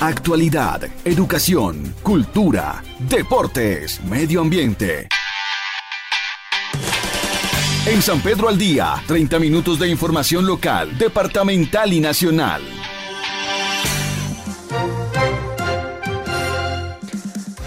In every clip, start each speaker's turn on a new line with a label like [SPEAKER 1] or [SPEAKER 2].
[SPEAKER 1] Actualidad, educación, cultura, deportes, medio ambiente. En San Pedro al Día, 30 minutos de información local, departamental y nacional.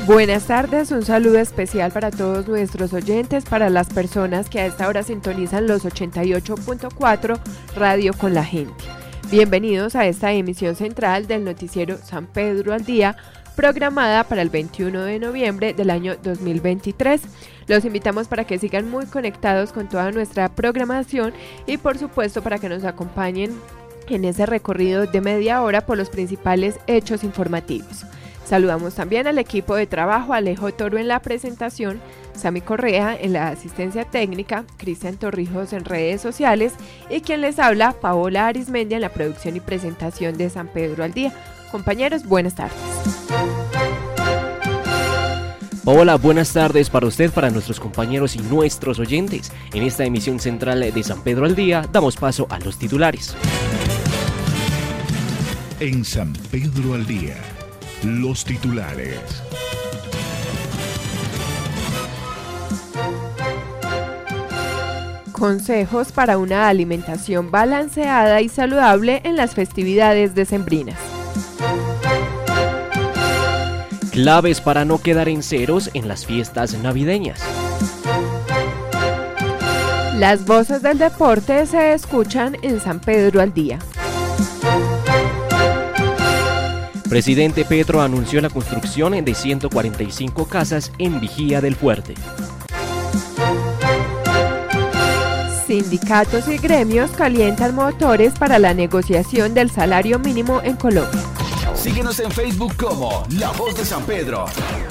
[SPEAKER 2] Buenas tardes, un saludo especial para todos nuestros oyentes, para las personas que a esta hora sintonizan los 88.4 Radio con la gente. Bienvenidos a esta emisión central del noticiero San Pedro al Día, programada para el 21 de noviembre del año 2023. Los invitamos para que sigan muy conectados con toda nuestra programación y por supuesto para que nos acompañen en ese recorrido de media hora por los principales hechos informativos. Saludamos también al equipo de trabajo, Alejo Toro en la presentación, Sami Correa en la asistencia técnica, Cristian Torrijos en redes sociales y quien les habla, Paola Arismendia en la producción y presentación de San Pedro al Día. Compañeros, buenas tardes.
[SPEAKER 3] Hola, buenas tardes para usted, para nuestros compañeros y nuestros oyentes. En esta emisión central de San Pedro al Día damos paso a los titulares.
[SPEAKER 1] En San Pedro al Día, los titulares.
[SPEAKER 2] Consejos para una alimentación balanceada y saludable en las festividades decembrinas.
[SPEAKER 3] Claves para no quedar en ceros en las fiestas navideñas.
[SPEAKER 2] Las voces del deporte se escuchan en San Pedro al día.
[SPEAKER 3] Presidente Petro anunció la construcción de 145 casas en Vigía del Fuerte.
[SPEAKER 2] Sindicatos y gremios calientan motores para la negociación del salario mínimo en Colombia.
[SPEAKER 1] Síguenos en Facebook como La Voz de San Pedro.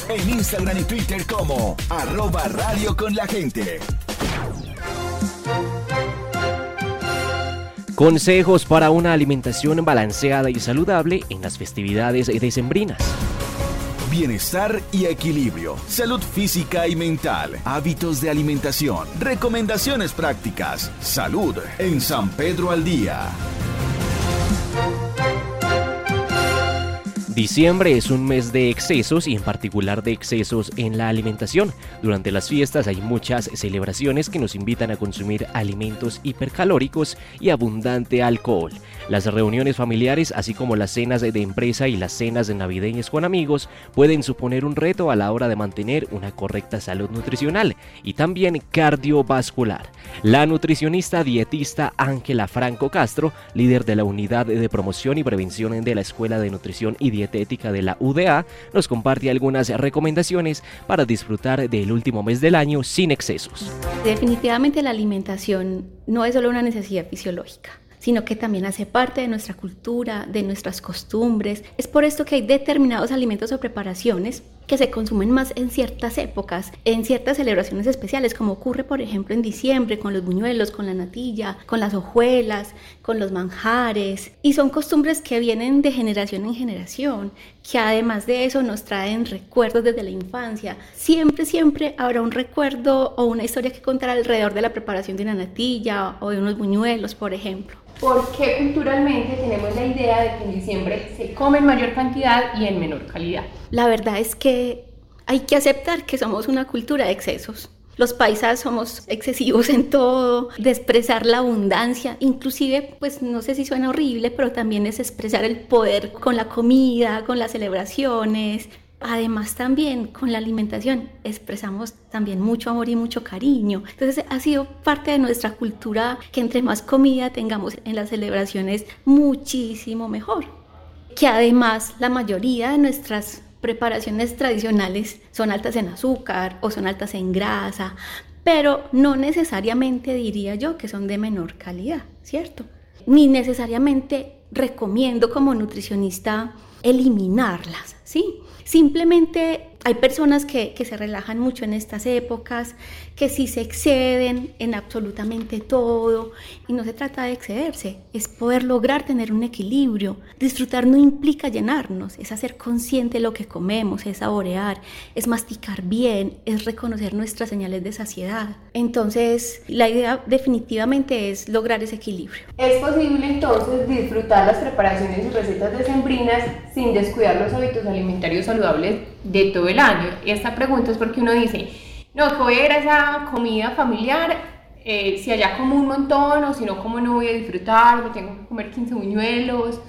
[SPEAKER 1] En Instagram y Twitter como arroba radio con la gente.
[SPEAKER 3] Consejos para una alimentación balanceada y saludable en las festividades decembrinas.
[SPEAKER 1] Bienestar y equilibrio, salud física y mental, hábitos de alimentación, recomendaciones prácticas, salud en San Pedro al Día.
[SPEAKER 3] Diciembre es un mes de excesos y en particular de excesos en la alimentación. Durante las fiestas hay muchas celebraciones que nos invitan a consumir alimentos hipercalóricos y abundante alcohol. Las reuniones familiares, así como las cenas de empresa y las cenas navideñas con amigos, pueden suponer un reto a la hora de mantener una correcta salud nutricional y también cardiovascular. La nutricionista dietista Ángela Franco Castro, líder de la unidad de promoción y prevención de la Escuela de Nutrición y Dietética de la UDA, nos comparte algunas recomendaciones para disfrutar del último mes del año sin excesos.
[SPEAKER 4] Definitivamente la alimentación no es solo una necesidad fisiológica sino que también hace parte de nuestra cultura, de nuestras costumbres. Es por esto que hay determinados alimentos o preparaciones que se consumen más en ciertas épocas, en ciertas celebraciones especiales, como ocurre por ejemplo en diciembre con los buñuelos, con la natilla, con las hojuelas, con los manjares. Y son costumbres que vienen de generación en generación, que además de eso nos traen recuerdos desde la infancia. Siempre, siempre habrá un recuerdo o una historia que contar alrededor de la preparación de una natilla o de unos buñuelos, por ejemplo.
[SPEAKER 5] ¿Por qué culturalmente tenemos la idea de que en diciembre se come en mayor cantidad y en menor calidad?
[SPEAKER 4] La verdad es que hay que aceptar que somos una cultura de excesos. Los paisas somos excesivos en todo, de expresar la abundancia, inclusive, pues no sé si suena horrible, pero también es expresar el poder con la comida, con las celebraciones, Además también con la alimentación expresamos también mucho amor y mucho cariño. Entonces ha sido parte de nuestra cultura que entre más comida tengamos en las celebraciones muchísimo mejor. Que además la mayoría de nuestras preparaciones tradicionales son altas en azúcar o son altas en grasa, pero no necesariamente diría yo que son de menor calidad, ¿cierto? Ni necesariamente recomiendo como nutricionista eliminarlas, ¿sí? Simplemente hay personas que, se relajan mucho en estas épocas, que sí se exceden en absolutamente todo. Y no se trata de excederse, es poder lograr tener un equilibrio. Disfrutar no implica llenarnos, es hacer consciente lo que comemos, es saborear, es masticar bien, es reconocer nuestras señales de saciedad. Entonces, la idea definitivamente es lograr ese equilibrio.
[SPEAKER 5] ¿Es posible entonces disfrutar las preparaciones y recetas decembrinas sin descuidar los hábitos alimentarios saludables de todo el año? Y esta pregunta es porque uno dice, no, que voy a ir a esa comida familiar, eh, si allá como un montón o si no, como no voy a disfrutar, me tengo que comer 15 buñuelos.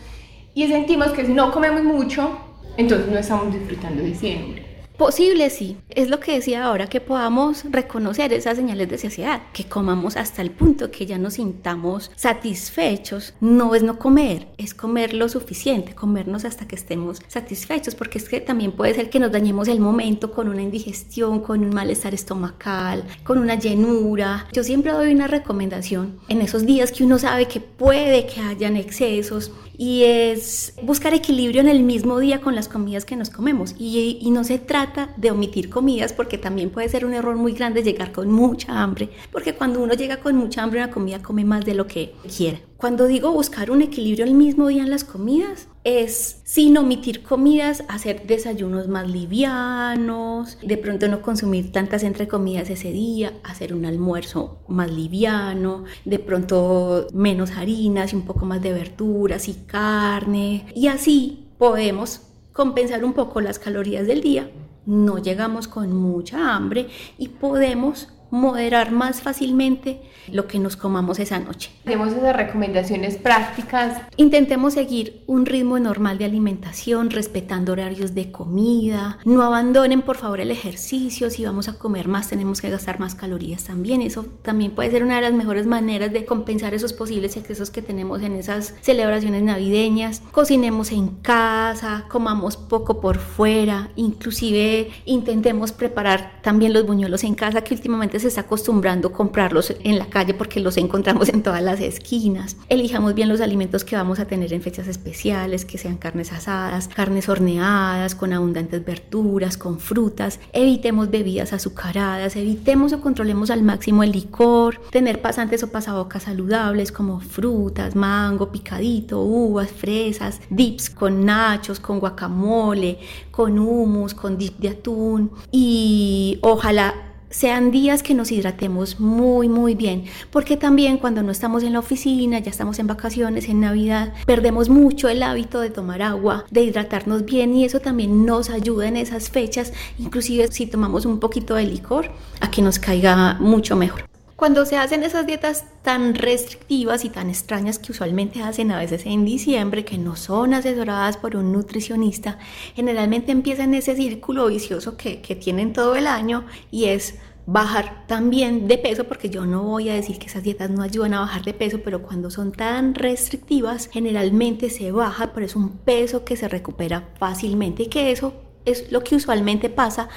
[SPEAKER 5] Y sentimos que si no comemos mucho, entonces no estamos disfrutando diciembre.
[SPEAKER 4] Posible sí, es lo que decía ahora, que podamos reconocer esas señales de saciedad, que comamos hasta el punto que ya nos sintamos satisfechos. No es no comer, es comer lo suficiente, comernos hasta que estemos satisfechos, porque es que también puede ser que nos dañemos el momento con una indigestión, con un malestar estomacal, con una llenura. Yo siempre doy una recomendación en esos días que uno sabe que puede que hayan excesos, y es buscar equilibrio en el mismo día con las comidas que nos comemos. Y, no se trata de omitir comidas porque también puede ser un error muy grande llegar con mucha hambre, porque cuando uno llega con mucha hambre una comida come más de lo que quiere. Cuando digo buscar un equilibrio el mismo día en las comidas, es sin omitir comidas, hacer desayunos más livianos, de pronto no consumir tantas entre comidas ese día, hacer un almuerzo más liviano, de pronto menos harinas y un poco más de verduras y carne. Y así podemos compensar un poco las calorías del día. No llegamos con mucha hambre y podemos moderar más fácilmente lo que nos comamos esa noche.
[SPEAKER 5] Demos esas recomendaciones prácticas.
[SPEAKER 4] Intentemos seguir un ritmo normal de alimentación, respetando horarios de comida. No abandonen por favor el ejercicio. Si vamos a comer más, tenemos que gastar más calorías también. Eso también puede ser una de las mejores maneras de compensar esos posibles excesos que tenemos en esas celebraciones navideñas. Cocinemos en casa, comamos poco por fuera, inclusive intentemos preparar también los buñuelos en casa que últimamente se está acostumbrando comprarlos en la calle porque los encontramos en todas las esquinas. Elijamos bien los alimentos que vamos a tener en fechas especiales, que sean carnes asadas, carnes horneadas, con abundantes verduras, con frutas. Evitemos bebidas azucaradas, evitemos o controlemos al máximo el licor, tener pasantes o pasabocas saludables como frutas, mango, picadito, uvas, fresas, dips con nachos, con guacamole, con hummus, con dip de atún y ojalá sean días que nos hidratemos muy muy bien, porque también cuando no estamos en la oficina, ya estamos en vacaciones, en Navidad, perdemos mucho el hábito de tomar agua, de hidratarnos bien y eso también nos ayuda en esas fechas, inclusive si tomamos un poquito de licor, a que nos caiga mucho mejor. Cuando se hacen esas dietas tan restrictivas y tan extrañas que usualmente hacen a veces en diciembre, que no son asesoradas por un nutricionista, generalmente empiezan ese círculo vicioso que, que tienen todo el año y es bajar también de peso, porque yo no voy a decir que esas dietas no ayudan a bajar de peso, pero cuando son tan restrictivas, generalmente se baja, pero es un peso que se recupera fácilmente y que eso es lo que usualmente pasa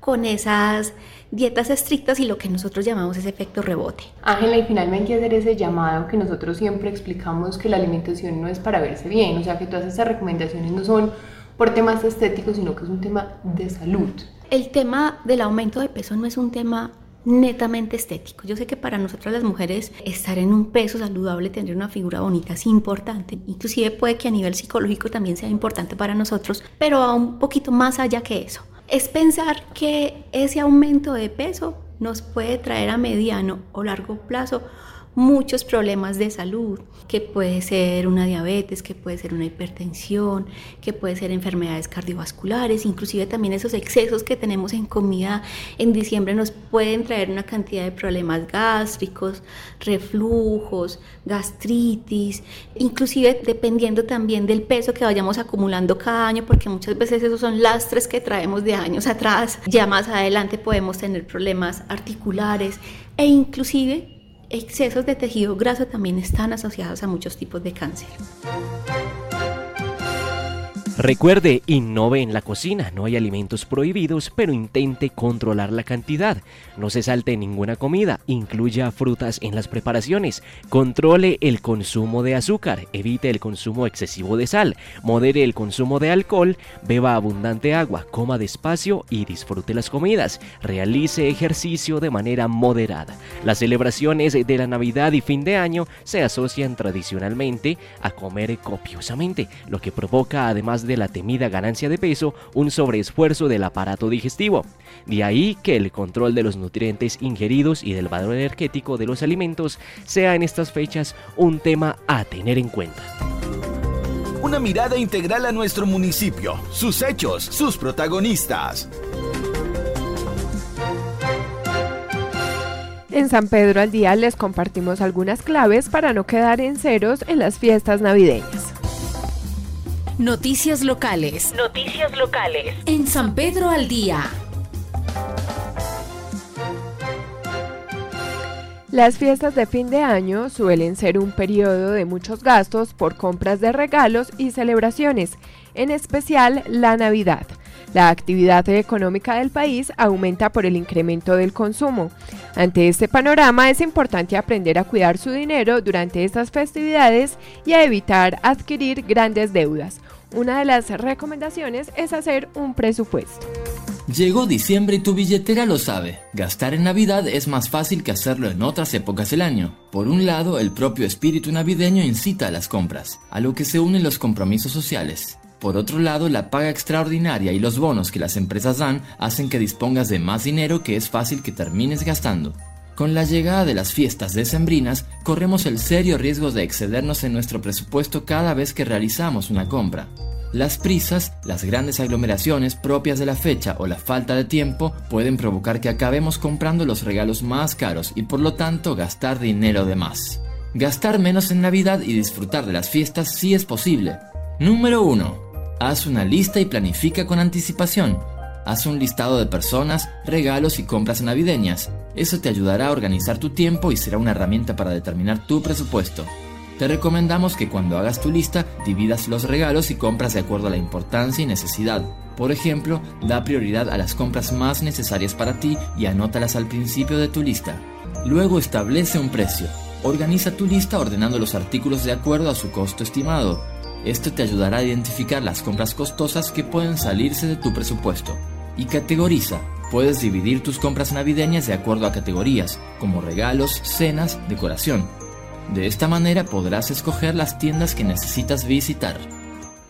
[SPEAKER 4] con esas dietas estrictas y lo que nosotros llamamos ese efecto rebote.
[SPEAKER 5] Ángela, y finalmente hacer ese llamado que nosotros siempre explicamos que la alimentación no es para verse bien, o sea que todas esas recomendaciones no son por temas estéticos, sino que es un tema de salud.
[SPEAKER 4] El tema del aumento de peso no es un tema netamente estético. Yo sé que para nosotras las mujeres estar en un peso saludable, tener una figura bonita es importante. Inclusive puede que a nivel psicológico también sea importante para nosotros, pero va un poquito más allá que eso es pensar que ese aumento de peso nos puede traer a mediano o largo plazo muchos problemas de salud, que puede ser una diabetes, que puede ser una hipertensión, que puede ser enfermedades cardiovasculares, inclusive también esos excesos que tenemos en comida en diciembre nos pueden traer una cantidad de problemas gástricos, reflujos, gastritis, inclusive dependiendo también del peso que vayamos acumulando cada año, porque muchas veces esos son lastres que traemos de años atrás, ya más adelante podemos tener problemas articulares e inclusive excesos de tejido graso también están asociados a muchos tipos de cáncer.
[SPEAKER 3] Recuerde, innove en la cocina. No hay alimentos prohibidos, pero intente controlar la cantidad. No se salte ninguna comida. Incluya frutas en las preparaciones. Controle el consumo de azúcar. Evite el consumo excesivo de sal. Modere el consumo de alcohol. Beba abundante agua. Coma despacio y disfrute las comidas. Realice ejercicio de manera moderada. Las celebraciones de la Navidad y fin de año se asocian tradicionalmente a comer copiosamente, lo que provoca además de la temida ganancia de peso un sobreesfuerzo del aparato digestivo. De ahí que el control de los nutrientes ingeridos y del valor energético de los alimentos sea en estas fechas un tema a tener en cuenta.
[SPEAKER 1] Una mirada integral a nuestro municipio, sus hechos, sus protagonistas.
[SPEAKER 2] En San Pedro al Día les compartimos algunas claves para no quedar en ceros en las fiestas navideñas.
[SPEAKER 6] Noticias locales.
[SPEAKER 7] Noticias locales.
[SPEAKER 6] En San Pedro al día.
[SPEAKER 2] Las fiestas de fin de año suelen ser un periodo de muchos gastos por compras de regalos y celebraciones, en especial la Navidad. La actividad económica del país aumenta por el incremento del consumo. Ante este panorama es importante aprender a cuidar su dinero durante estas festividades y a evitar adquirir grandes deudas. Una de las recomendaciones es hacer un presupuesto.
[SPEAKER 8] Llegó diciembre y tu billetera lo sabe. Gastar en Navidad es más fácil que hacerlo en otras épocas del año. Por un lado, el propio espíritu navideño incita a las compras, a lo que se unen los compromisos sociales. Por otro lado, la paga extraordinaria y los bonos que las empresas dan hacen que dispongas de más dinero que es fácil que termines gastando. Con la llegada de las fiestas decembrinas, corremos el serio riesgo de excedernos en nuestro presupuesto cada vez que realizamos una compra. Las prisas, las grandes aglomeraciones propias de la fecha o la falta de tiempo pueden provocar que acabemos comprando los regalos más caros y por lo tanto gastar dinero de más. Gastar menos en Navidad y disfrutar de las fiestas sí es posible. Número 1. Haz una lista y planifica con anticipación. Haz un listado de personas, regalos y compras navideñas. Eso te ayudará a organizar tu tiempo y será una herramienta para determinar tu presupuesto. Te recomendamos que cuando hagas tu lista dividas los regalos y compras de acuerdo a la importancia y necesidad. Por ejemplo, da prioridad a las compras más necesarias para ti y anótalas al principio de tu lista. Luego establece un precio. Organiza tu lista ordenando los artículos de acuerdo a su costo estimado. Esto te ayudará a identificar las compras costosas que pueden salirse de tu presupuesto. Y categoriza. Puedes dividir tus compras navideñas de acuerdo a categorías, como regalos, cenas, decoración. De esta manera podrás escoger las tiendas que necesitas visitar.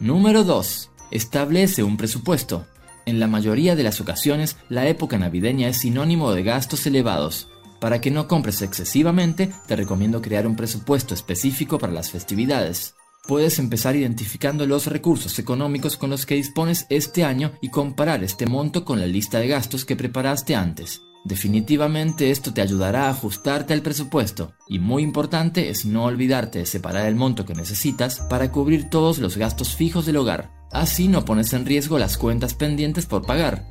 [SPEAKER 8] Número 2. Establece un presupuesto. En la mayoría de las ocasiones, la época navideña es sinónimo de gastos elevados. Para que no compres excesivamente, te recomiendo crear un presupuesto específico para las festividades. Puedes empezar identificando los recursos económicos con los que dispones este año y comparar este monto con la lista de gastos que preparaste antes. Definitivamente esto te ayudará a ajustarte al presupuesto y muy importante es no olvidarte de separar el monto que necesitas para cubrir todos los gastos fijos del hogar. Así no pones en riesgo las cuentas pendientes por pagar.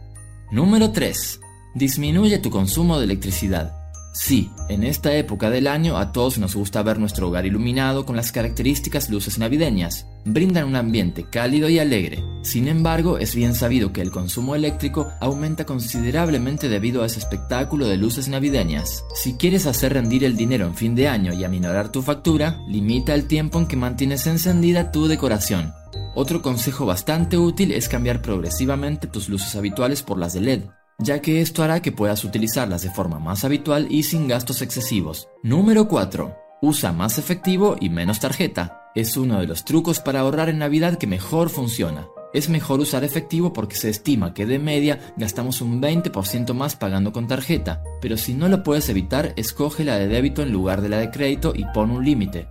[SPEAKER 8] Número 3. Disminuye tu consumo de electricidad. Sí, en esta época del año a todos nos gusta ver nuestro hogar iluminado con las características luces navideñas. Brindan un ambiente cálido y alegre. Sin embargo, es bien sabido que el consumo eléctrico aumenta considerablemente debido a ese espectáculo de luces navideñas. Si quieres hacer rendir el dinero en fin de año y aminorar tu factura, limita el tiempo en que mantienes encendida tu decoración. Otro consejo bastante útil es cambiar progresivamente tus luces habituales por las de LED ya que esto hará que puedas utilizarlas de forma más habitual y sin gastos excesivos. Número 4. Usa más efectivo y menos tarjeta. Es uno de los trucos para ahorrar en Navidad que mejor funciona. Es mejor usar efectivo porque se estima que de media gastamos un 20% más pagando con tarjeta, pero si no lo puedes evitar, escoge la de débito en lugar de la de crédito y pon un límite.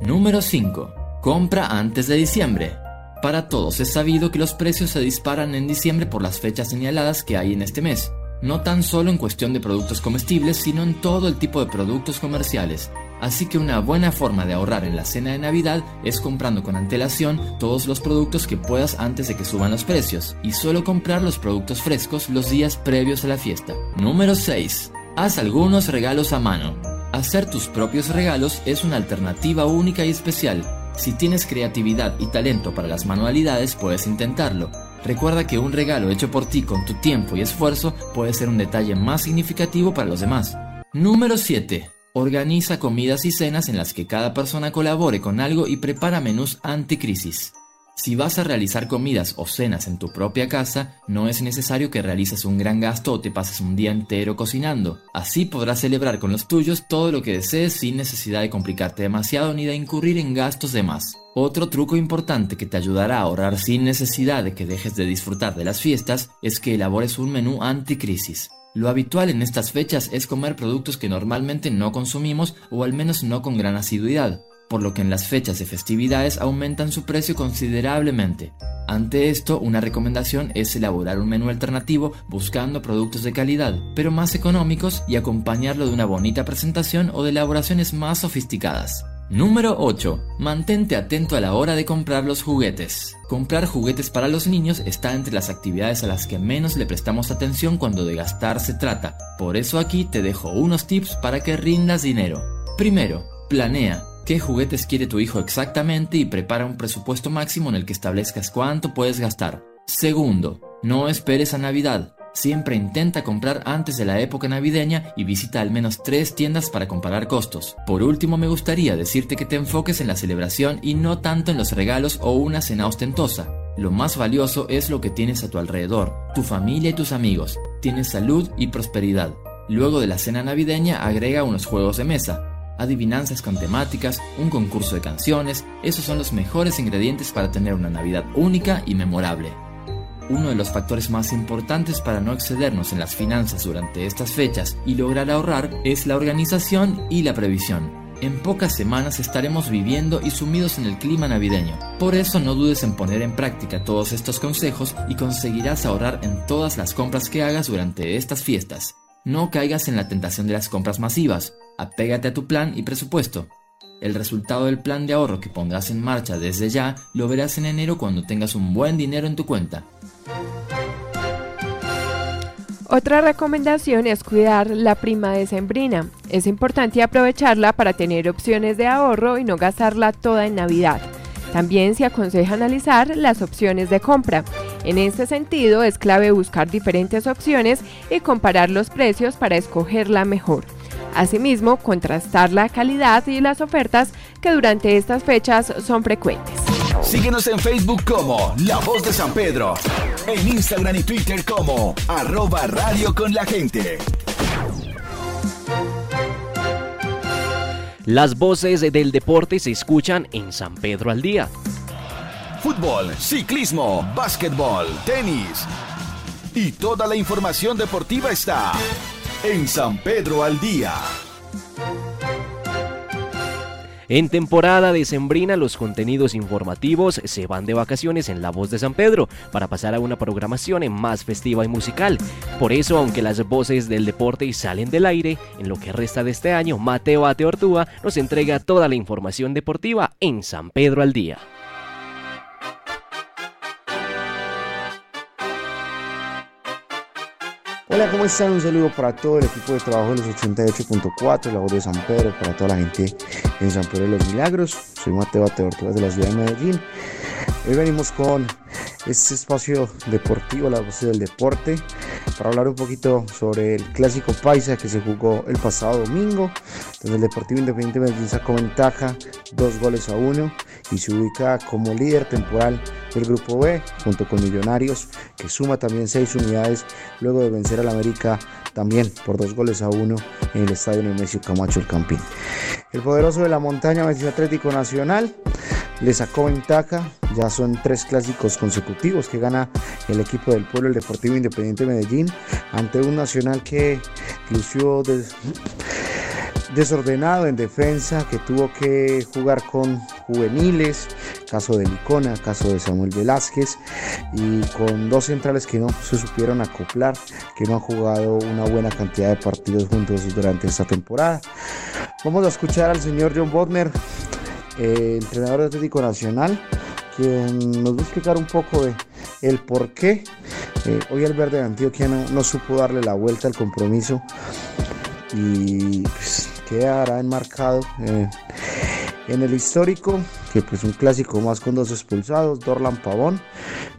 [SPEAKER 8] Número 5. Compra antes de diciembre. Para todos es sabido que los precios se disparan en diciembre por las fechas señaladas que hay en este mes, no tan solo en cuestión de productos comestibles, sino en todo el tipo de productos comerciales. Así que una buena forma de ahorrar en la cena de Navidad es comprando con antelación todos los productos que puedas antes de que suban los precios, y solo comprar los productos frescos los días previos a la fiesta. Número 6. Haz algunos regalos a mano. Hacer tus propios regalos es una alternativa única y especial Si tienes creatividad y talento para las manualidades, puedes intentarlo. Recuerda que un regalo hecho por ti con tu tiempo y esfuerzo puede ser un detalle más significativo para los demás. Número 7. Organiza comidas y cenas en las que cada persona colabore con algo y prepara menús anticrisis. Si vas a realizar comidas o cenas en tu propia casa, no es necesario que realices un gran gasto o te pases un día entero cocinando. Así podrás celebrar con los tuyos todo lo que desees sin necesidad de complicarte demasiado ni de incurrir en gastos de más. Otro truco importante que te ayudará a ahorrar sin necesidad de que dejes de disfrutar de las fiestas es que elabores un menú anticrisis. Lo habitual en estas fechas es comer productos que normalmente no consumimos o al menos no con gran asiduidad por lo que en las fechas de festividades aumentan su precio considerablemente. Ante esto, una recomendación es elaborar un menú alternativo buscando productos de calidad, pero más económicos y acompañarlo de una bonita presentación o de elaboraciones más sofisticadas. Número 8. Mantente atento a la hora de comprar los juguetes. Comprar juguetes para los niños está entre las actividades a las que menos le prestamos atención cuando de gastar se trata. Por eso aquí te dejo unos tips para que rindas dinero. Primero, planea qué juguetes quiere tu hijo exactamente y prepara un presupuesto máximo en el que establezcas cuánto puedes gastar. Segundo, no esperes a Navidad. Siempre intenta comprar antes de la época navideña y visita al menos tres tiendas para comparar costos. Por último, me gustaría decirte que te enfoques en la celebración y no tanto en los regalos o una cena ostentosa. Lo más valioso es lo que tienes a tu alrededor, tu familia y tus amigos. Tienes salud y prosperidad. Luego de la cena navideña agrega unos juegos de mesa, adivinanzas con temáticas, un concurso de canciones, esos son los mejores ingredientes para tener una Navidad única y memorable. Uno de los factores más importantes para no excedernos en las finanzas durante estas fechas y lograr ahorrar es la organización y la previsión. En pocas semanas estaremos viviendo y sumidos en el clima navideño. Por eso no dudes en poner en práctica todos estos consejos y conseguirás ahorrar en todas las compras que hagas durante estas fiestas. No caigas en la tentación de las compras masivas. Apégate a tu plan y presupuesto. El resultado del plan de ahorro que pondrás en marcha desde ya lo verás en enero cuando tengas un buen dinero en tu cuenta.
[SPEAKER 2] Otra recomendación es cuidar la prima decembrina. Es importante aprovecharla para tener opciones de ahorro y no gastarla toda en Navidad. También se aconseja analizar las opciones de compra. En este sentido, es clave buscar diferentes opciones y comparar los precios para escoger la mejor. Asimismo, contrastar la calidad y las ofertas que durante estas fechas son frecuentes.
[SPEAKER 1] Síguenos en Facebook como La Voz de San Pedro, en Instagram y Twitter como arroba radio con la gente.
[SPEAKER 3] Las voces del deporte se escuchan en San Pedro al día
[SPEAKER 1] fútbol, ciclismo, básquetbol, tenis. Y toda la información deportiva está en San Pedro al Día.
[SPEAKER 3] En temporada decembrina los contenidos informativos se van de vacaciones en La Voz de San Pedro para pasar a una programación más festiva y musical. Por eso, aunque las voces del deporte salen del aire, en lo que resta de este año, Mateo Ate Ortúa nos entrega toda la información deportiva en San Pedro al Día.
[SPEAKER 7] Hola, ¿cómo están? Un saludo para todo el equipo de trabajo de los 88.4, la voz de San Pedro, para toda la gente en San Pedro de los Milagros. Soy Mateo Ateortúa de la ciudad de Medellín. Hoy venimos con este espacio deportivo, la voz del deporte, para hablar un poquito sobre el clásico paisa que se jugó el pasado domingo, donde el Deportivo Independiente Medellín sacó ventaja, dos goles a uno, y se ubica como líder temporal del Grupo B, junto con Millonarios, que suma también seis unidades luego de vencer al América también por dos goles a uno en el estadio Nemesio Camacho el Campín. El poderoso de la montaña Medellín Atlético Nacional le sacó ventaja, ya son tres clásicos consecutivos que gana el equipo del pueblo, el Deportivo Independiente Medellín, ante un Nacional que lució desordenado en defensa, que tuvo que jugar con juveniles, caso de Licona, caso de Samuel Velázquez, y con dos centrales que no se supieron acoplar, que no han jugado una buena cantidad de partidos juntos durante esta temporada. Vamos a escuchar al señor John Bodmer, eh, entrenador de Atlético Nacional, quien nos va a explicar un poco de el por qué eh, hoy el verde de Antioquia no, supo darle la vuelta al compromiso y pues, quedará enmarcado eh, en el histórico que pues un clásico más con dos expulsados, Dorlan Pavón,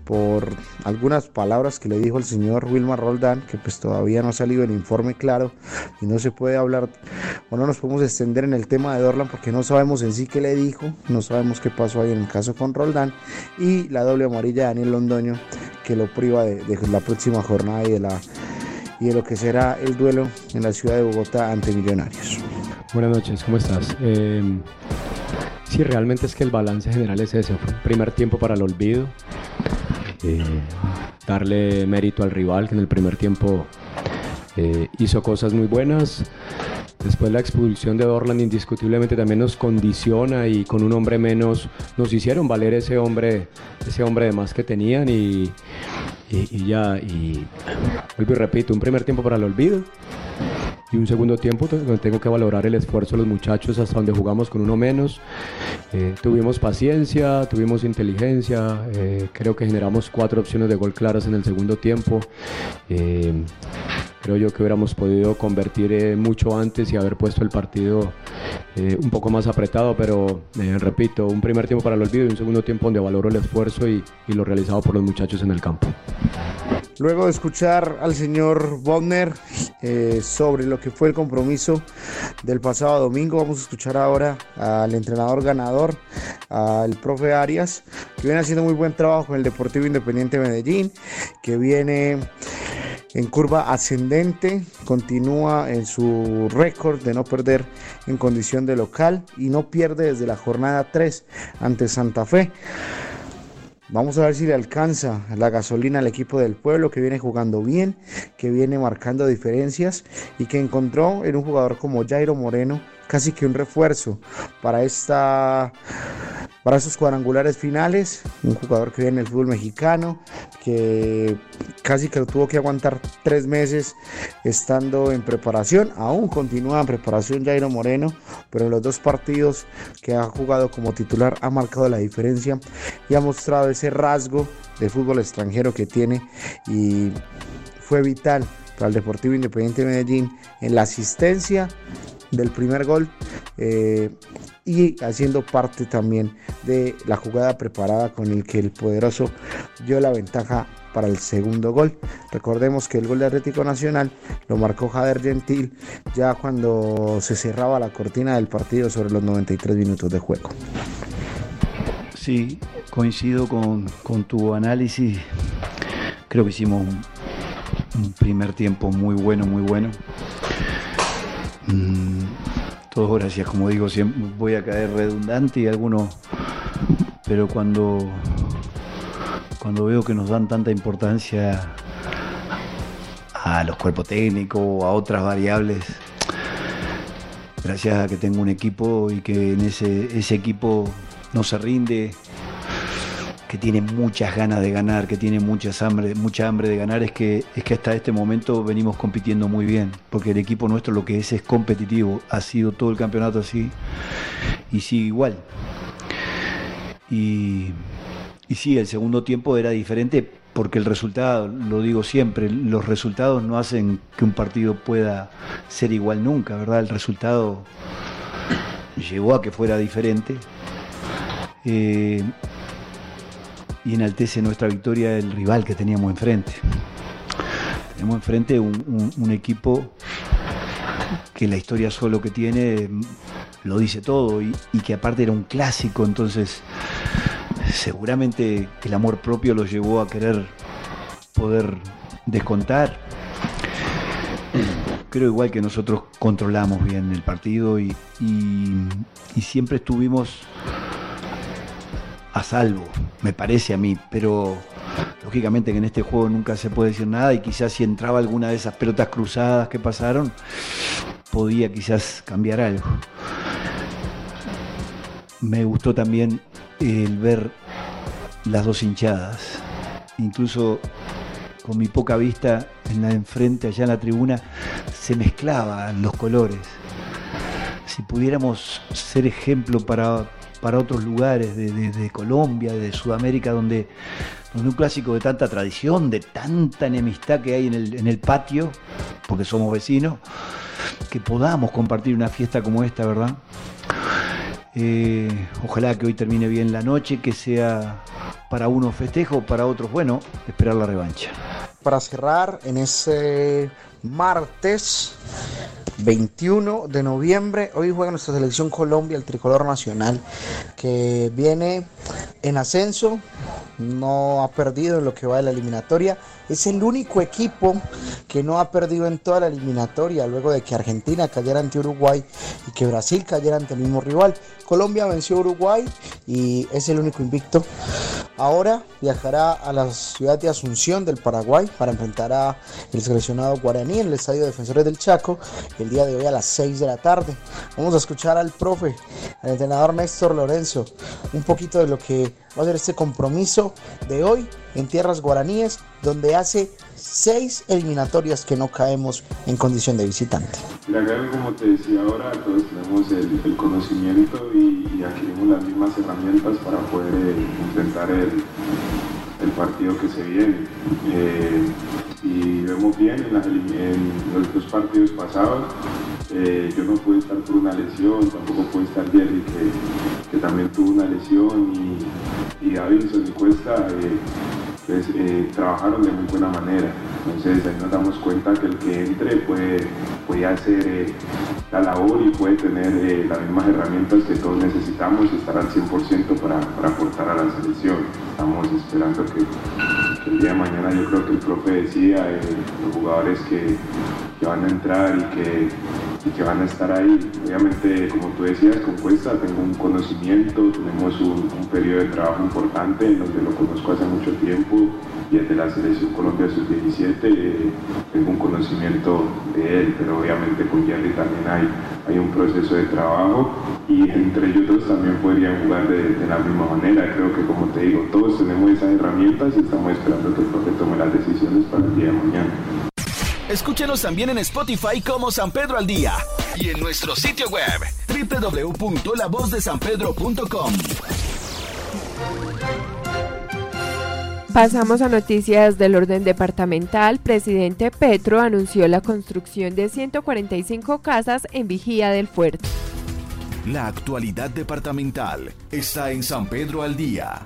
[SPEAKER 7] por algunas palabras que le dijo el señor Wilmar Roldán, que pues todavía no ha salido el informe claro y no se puede hablar o no nos podemos extender en el tema de Dorlan porque no sabemos en sí qué le dijo, no sabemos qué pasó ahí en el caso con Roldán y la doble amarilla de Daniel Londoño que lo priva de, la próxima jornada y de la y de lo que será el duelo en la ciudad de Bogotá ante Millonarios.
[SPEAKER 9] Buenas noches, ¿cómo estás? Eh, sí, realmente es que el balance general es ese. Fue un primer tiempo para el olvido. Eh, darle mérito al rival que en el primer tiempo eh, hizo cosas muy buenas. Después la expulsión de Orland indiscutiblemente también nos condiciona y con un hombre menos nos hicieron valer ese hombre, ese hombre de más que tenían y, y, ya, y vuelvo y repito, un primer tiempo para el olvido y un segundo tiempo donde tengo que valorar el esfuerzo de los muchachos hasta donde jugamos con uno menos. Eh, tuvimos paciencia, tuvimos inteligencia, eh, creo que generamos cuatro opciones de gol claras en el segundo tiempo. Eh, creo yo que hubiéramos podido convertir mucho antes y haber puesto el partido un poco más apretado, pero repito, un primer tiempo para el olvido y un segundo tiempo donde valoro el esfuerzo y, y lo realizado por los muchachos en el campo.
[SPEAKER 7] Luego de escuchar al señor Bonner eh, sobre lo que fue el compromiso del pasado domingo, vamos a escuchar ahora al entrenador ganador, al profe Arias, que viene haciendo muy buen trabajo con el Deportivo Independiente Medellín, que viene en curva ascendente, continúa en su récord de no perder en condición de local y no pierde desde la jornada 3 ante Santa Fe. Vamos a ver si le alcanza la gasolina al equipo del pueblo que viene jugando bien, que viene marcando diferencias y que encontró en un jugador como Jairo Moreno casi que un refuerzo para esta para esos cuadrangulares finales, un jugador que viene del fútbol mexicano, que casi que lo tuvo que aguantar tres meses estando en preparación, aún continúa en preparación Jairo Moreno, pero en los dos partidos que ha jugado como titular ha marcado la diferencia y ha mostrado ese rasgo de fútbol extranjero que tiene y fue vital para el Deportivo Independiente de Medellín en la asistencia del primer gol eh, y haciendo parte también de la jugada preparada con el que el poderoso dio la ventaja para el segundo gol. Recordemos que el gol de Atlético Nacional lo marcó Jader Gentil ya cuando se cerraba la cortina del partido sobre los 93 minutos de juego.
[SPEAKER 10] Sí, coincido con, tu análisis. Creo que hicimos un, primer tiempo muy bueno, muy bueno. Mm, todos gracias, como digo, siempre voy a caer redundante y algunos, pero cuando, cuando veo que nos dan tanta importancia a los cuerpos técnicos a otras variables, gracias a que tengo un equipo y que en ese, ese equipo no se rinde, que tiene muchas ganas de ganar, que tiene muchas hambre, mucha hambre de ganar, es que, es que hasta este momento venimos compitiendo muy bien, porque el equipo nuestro lo que es es competitivo, ha sido todo el campeonato así y sigue igual. Y, sí, el segundo tiempo era diferente porque el resultado, lo digo siempre, los resultados no hacen que un partido pueda ser igual nunca, ¿verdad? El resultado llegó a que fuera diferente. Eh, y enaltece nuestra victoria el rival que teníamos enfrente. Tenemos enfrente un, equipo que la historia solo que tiene lo dice todo y, que aparte era un clásico, entonces seguramente el amor propio lo llevó a querer poder descontar. Creo igual que nosotros controlamos bien el partido y siempre estuvimos a salvo, me parece a mí, pero lógicamente que en este juego nunca se puede decir nada y quizás si entraba alguna de esas pelotas cruzadas que pasaron, podía quizás cambiar algo. Me gustó también el ver las dos hinchadas, incluso con mi poca vista en la enfrente, allá en la tribuna, se mezclaban los colores. Si pudiéramos ser ejemplo para, para otros lugares de, Colombia, de Sudamérica, donde, un clásico de tanta tradición, de tanta enemistad que hay en el, patio, porque somos vecinos, que podamos compartir una fiesta como esta, ¿verdad? Eh, ojalá que hoy termine bien la noche, que sea para unos festejo, para otros, bueno, esperar la revancha.
[SPEAKER 7] Para cerrar, en ese martes 21 de noviembre. Hoy juega nuestra selección Colombia, el tricolor nacional, que viene en ascenso, no ha perdido en lo que va de la eliminatoria. Es el único equipo que no ha perdido en toda la eliminatoria, luego de que Argentina cayera ante Uruguay y que Brasil cayera ante el mismo rival. Colombia venció a Uruguay y es el único invicto. Ahora viajará a la ciudad de Asunción del Paraguay para enfrentar a el seleccionado guaraní en el Estadio Defensores del Chaco el día de hoy a las 6 de la tarde. Vamos a escuchar al profe, al entrenador Néstor Lorenzo, un poquito de lo que va a ser este compromiso de hoy en tierras guaraníes, donde hace seis eliminatorias que no caemos en condición de visitante.
[SPEAKER 11] Mira, como te decía ahora, todos tenemos el, conocimiento y, adquirimos las mismas herramientas para poder eh, enfrentar el, partido que se viene. Eh, y vemos bien en, los dos partidos pasados, eh, yo no pude estar por una lesión, tampoco pude estar Jerry que, también tuvo una lesión y, y Davidson y Cuesta pues, eh, trabajaron de muy buena manera. Entonces ahí nos damos cuenta que el que entre puede, puede hacer eh, la labor y puede tener eh, las mismas herramientas que todos necesitamos y estar al 100% para, para, aportar a la selección. Estamos esperando que, el día de mañana yo creo que el profe decía, los jugadores que, que van a entrar y que que van a estar ahí. Obviamente, como tú decías, con Cuesta tengo un conocimiento, tenemos un, periodo de trabajo importante en donde lo conozco hace mucho tiempo y desde la Selección Colombia Sub-17 eh, tengo un conocimiento de él, pero obviamente con Jerry también hay, hay un proceso de trabajo y entre ellos dos también podrían jugar de, la misma manera. Creo que como te digo, todos tenemos esas herramientas y estamos esperando que el profe tome las decisiones para el día de mañana.
[SPEAKER 1] Escúchenos también en Spotify como San Pedro al Día y en nuestro sitio web www.lavozdesanpedro.com.
[SPEAKER 2] Pasamos a noticias del orden departamental. Presidente Petro anunció la construcción de 145 casas en Vigía del Fuerte.
[SPEAKER 1] La actualidad departamental está en San Pedro al Día.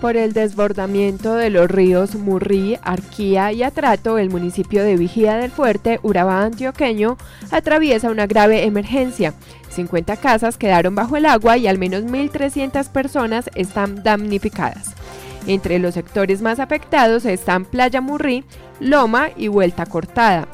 [SPEAKER 2] Por el desbordamiento de los ríos Murrí, Arquía y Atrato, el municipio de Vigía del Fuerte, Urabá antioqueño, atraviesa una grave emergencia. 50 casas quedaron bajo el agua y al menos 1.300 personas están damnificadas. Entre los sectores más afectados están Playa Murrí, Loma y Vuelta Cortada,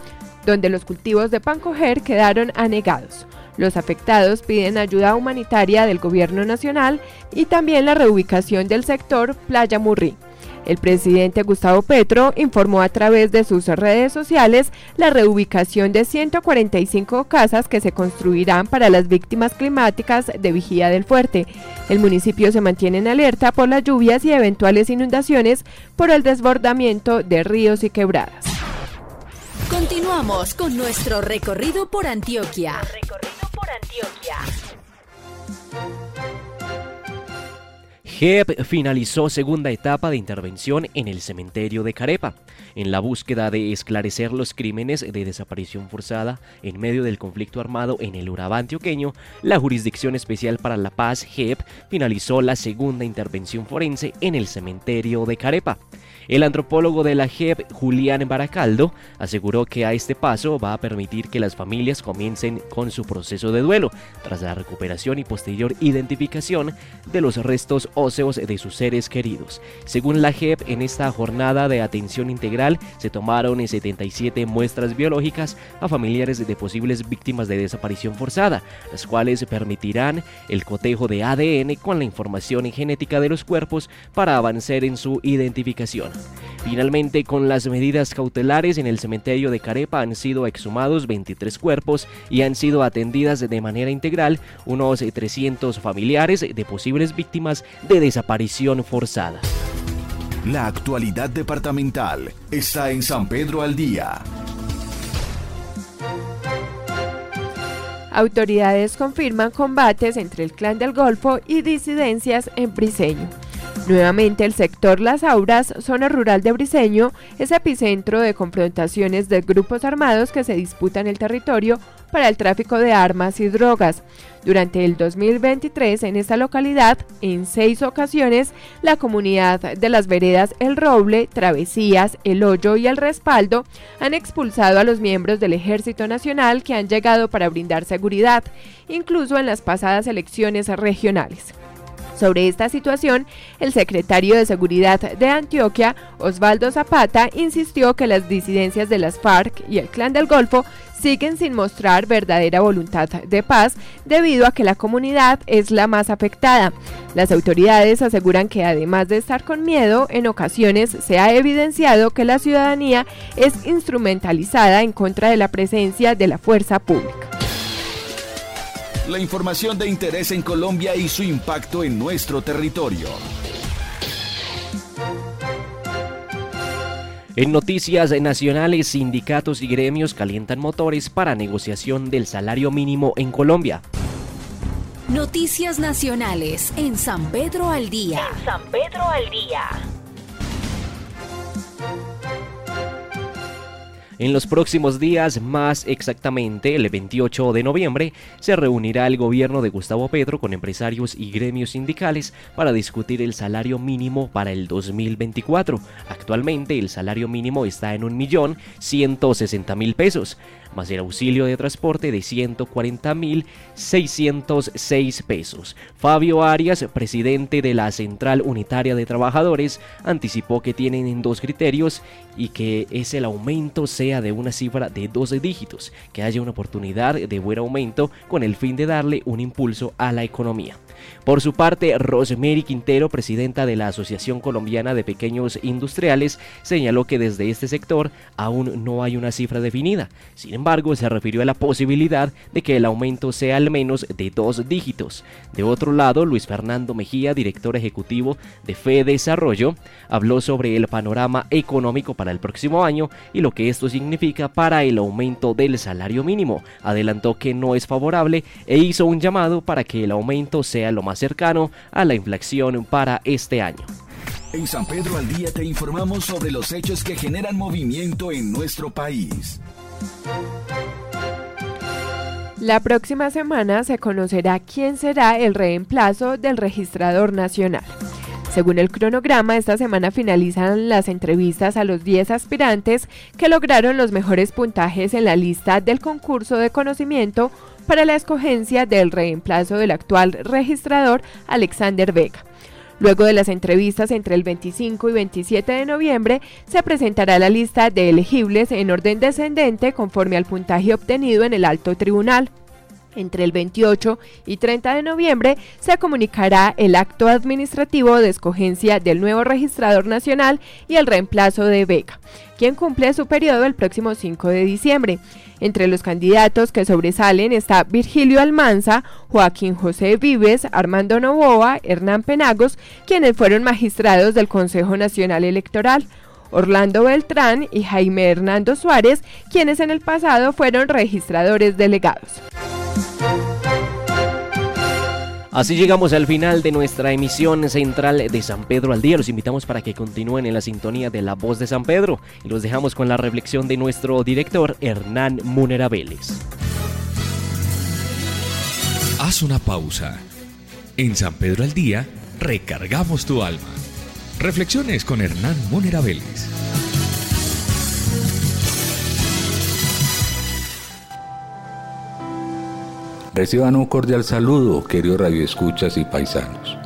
[SPEAKER 2] donde los cultivos de pancoger quedaron anegados. Los afectados piden ayuda humanitaria del gobierno nacional y también la reubicación del sector Playa Murrí. El presidente Gustavo Petro informó a través de sus redes sociales la reubicación de 145 casas que se construirán para las víctimas climáticas de Vigía del Fuerte. El municipio se mantiene en alerta por las lluvias y eventuales inundaciones por el desbordamiento de ríos y quebradas.
[SPEAKER 6] Continuamos con nuestro recorrido por Antioquia. Antioquia.
[SPEAKER 3] JEP finalizó segunda etapa de intervención en el cementerio de Carepa, en la búsqueda de esclarecer los crímenes de desaparición forzada en medio del conflicto armado en el Urabá antioqueño. La Jurisdicción Especial para la Paz, JEP, finalizó la segunda intervención forense en el cementerio de Carepa. El antropólogo de la JEP, Julián Baracaldo, aseguró que a este paso va a permitir que las familias comiencen con su proceso de duelo, tras la recuperación y posterior identificación de los restos óseos de sus seres queridos. Según la JEP, en esta jornada de atención integral se tomaron 77 muestras biológicas a familiares de posibles víctimas de desaparición forzada, las cuales permitirán el cotejo de ADN con la información genética de los cuerpos para avanzar en su identificación. Finalmente, con las medidas cautelares en el cementerio de Carepa han sido exhumados 23 cuerpos y han sido atendidas de manera integral unos 300 familiares de posibles víctimas de desaparición forzada.
[SPEAKER 1] La actualidad departamental está en San Pedro al día.
[SPEAKER 2] Autoridades confirman combates entre el Clan del Golfo y disidencias en Briseño. Nuevamente el sector Las Auras, zona rural de Briseño, es epicentro de confrontaciones de grupos armados que se disputan el territorio para el tráfico de armas y drogas. Durante el 2023 en esta localidad, en seis ocasiones, la comunidad de las veredas El Roble, Travesías, El Hoyo y El Respaldo han expulsado a los miembros del Ejército Nacional que han llegado para brindar seguridad, incluso en las pasadas elecciones regionales. Sobre esta situación, el secretario de Seguridad de Antioquia, Osvaldo Zapata, insistió que las disidencias de las FARC y el Clan del Golfo siguen sin mostrar verdadera voluntad de paz debido a que la comunidad es la más afectada. Las autoridades aseguran que además de estar con miedo, en ocasiones se ha evidenciado que la ciudadanía es instrumentalizada en contra de la presencia de la fuerza pública.
[SPEAKER 1] La información de interés en Colombia y su impacto en nuestro territorio.
[SPEAKER 3] En noticias nacionales, sindicatos y gremios calientan motores para negociación del salario mínimo en Colombia.
[SPEAKER 6] Noticias nacionales en San Pedro al día.
[SPEAKER 12] En San Pedro al día.
[SPEAKER 3] En los próximos días, más exactamente el 28 de noviembre, se reunirá el gobierno de Gustavo Petro con empresarios y gremios sindicales para discutir el salario mínimo para el 2024. Actualmente el salario mínimo está en 1.160.000 pesos más el auxilio de transporte de 140.606 pesos. Fabio Arias, presidente de la Central Unitaria de Trabajadores, anticipó que tienen dos criterios y que es el aumento sea de una cifra de 12 dígitos, que haya una oportunidad de buen aumento con el fin de darle un impulso a la economía. Por su parte, Rosemary Quintero, presidenta de la Asociación Colombiana de Pequeños Industriales, señaló que desde este sector aún no hay una cifra definida. Sin embargo, se refirió a la posibilidad de que el aumento sea al menos de dos dígitos. De otro lado, Luis Fernando Mejía, director ejecutivo de FE Desarrollo, habló sobre el panorama económico para el próximo año y lo que esto significa para el aumento del salario mínimo. Adelantó que no es favorable e hizo un llamado para que el aumento sea lo más cercano a la inflación para este año.
[SPEAKER 1] En San Pedro al Día te informamos sobre los hechos que generan movimiento en nuestro país.
[SPEAKER 2] La próxima semana se conocerá quién será el reemplazo del registrador nacional. Según el cronograma, esta semana finalizan las entrevistas a los 10 aspirantes que lograron los mejores puntajes en la lista del concurso de conocimiento para la escogencia del reemplazo del actual registrador Alexander Vega. Luego de las entrevistas entre el 25 y 27 de noviembre, se presentará la lista de elegibles en orden descendente conforme al puntaje obtenido en el alto tribunal. Entre el 28 y 30 de noviembre se comunicará el acto administrativo de escogencia del nuevo registrador nacional y el reemplazo de Vega, quien cumple su periodo el próximo 5 de diciembre. Entre los candidatos que sobresalen está Virgilio Almanza, Joaquín José Vives, Armando Novoa, Hernán Penagos, quienes fueron magistrados del Consejo Nacional Electoral. Orlando Beltrán y Jaime Hernando Suárez, quienes en el pasado fueron registradores delegados.
[SPEAKER 3] Así llegamos al final de nuestra emisión central de San Pedro al Día. Los invitamos para que continúen en la sintonía de La Voz de San Pedro y los dejamos con la reflexión de nuestro director Hernán Munera Vélez.
[SPEAKER 13] Haz una pausa. En San Pedro al Día recargamos tu alma. Reflexiones con Hernán Munera Vélez.
[SPEAKER 14] Reciban un cordial saludo, queridos radioescuchas y paisanos.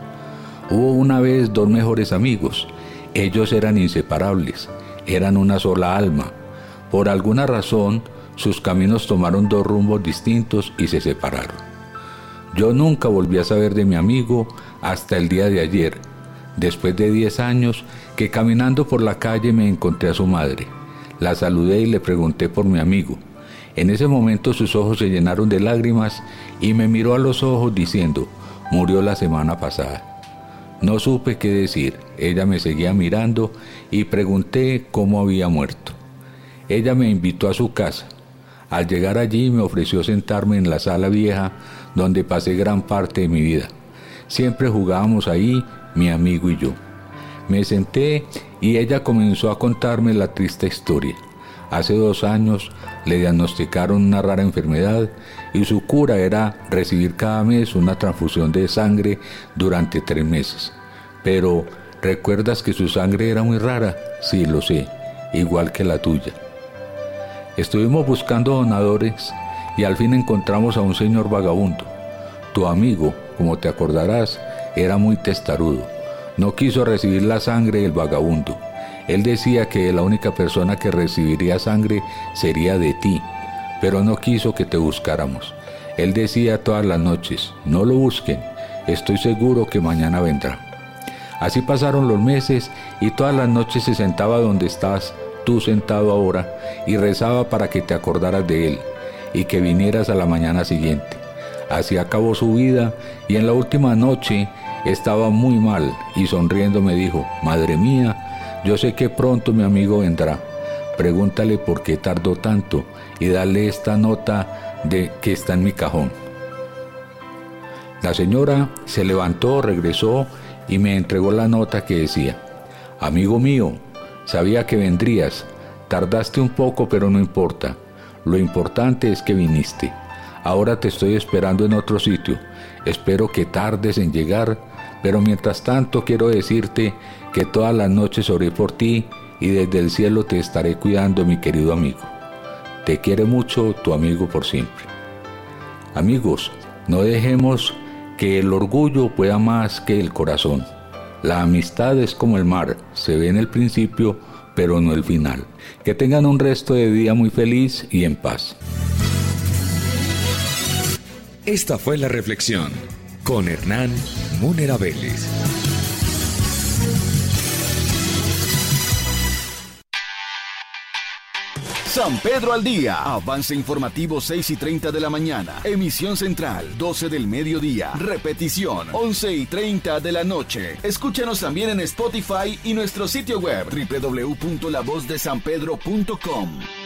[SPEAKER 14] Hubo una vez dos mejores amigos. Ellos eran inseparables, eran una sola alma. Por alguna razón, sus caminos tomaron dos rumbos distintos y se separaron. Yo nunca volví a saber de mi amigo hasta el día de ayer, después de 10 años que caminando por la calle me encontré a su madre. La saludé y le pregunté por mi amigo. En ese momento sus ojos se llenaron de lágrimas y me miró a los ojos diciendo, murió la semana pasada. No supe qué decir, ella me seguía mirando y pregunté cómo había muerto. Ella me invitó a su casa. Al llegar allí me ofreció sentarme en la sala vieja donde pasé gran parte de mi vida. Siempre jugábamos ahí, mi amigo y yo. Me senté y ella comenzó a contarme la triste historia. Hace dos años le diagnosticaron una rara enfermedad y su cura era recibir cada mes una transfusión de sangre durante tres meses. Pero, ¿recuerdas que su sangre era muy rara? Sí, lo sé, igual que la tuya. Estuvimos buscando donadores y al fin encontramos a un señor vagabundo. Tu amigo, como te acordarás, era muy testarudo. No quiso recibir la sangre del vagabundo él decía que la única persona que recibiría sangre sería de ti, pero no quiso que te buscáramos. Él decía todas las noches, no lo busquen, estoy seguro que mañana vendrá. Así pasaron los meses y todas las noches se sentaba donde estás tú sentado ahora y rezaba para que te acordaras de él y que vinieras a la mañana siguiente. Así acabó su vida y en la última noche estaba muy mal y sonriendo me dijo, Madre mía, yo sé que pronto mi amigo vendrá. Pregúntale por qué tardó tanto y dale esta nota de que está en mi cajón. La señora se levantó, regresó y me entregó la nota que decía, Amigo mío, sabía que vendrías, tardaste un poco pero no importa, lo importante es que viniste. Ahora te estoy esperando en otro sitio, espero que tardes en llegar, pero mientras tanto quiero decirte que todas las noches oré por ti y desde el cielo te estaré cuidando, mi querido amigo. Te quiere mucho tu amigo por siempre. Amigos, no dejemos que el orgullo pueda más que el corazón. La amistad es como el mar, se ve en el principio, pero no el final. Que tengan un resto de día muy feliz y en paz.
[SPEAKER 13] Esta fue la reflexión con Hernán Múnera Vélez.
[SPEAKER 1] San Pedro al día. Avance informativo 6 y 30 de la mañana. Emisión central 12 del mediodía. Repetición 11 y 30 de la noche. Escúchanos también en Spotify y nuestro sitio web www.lavozdesanpedro.com.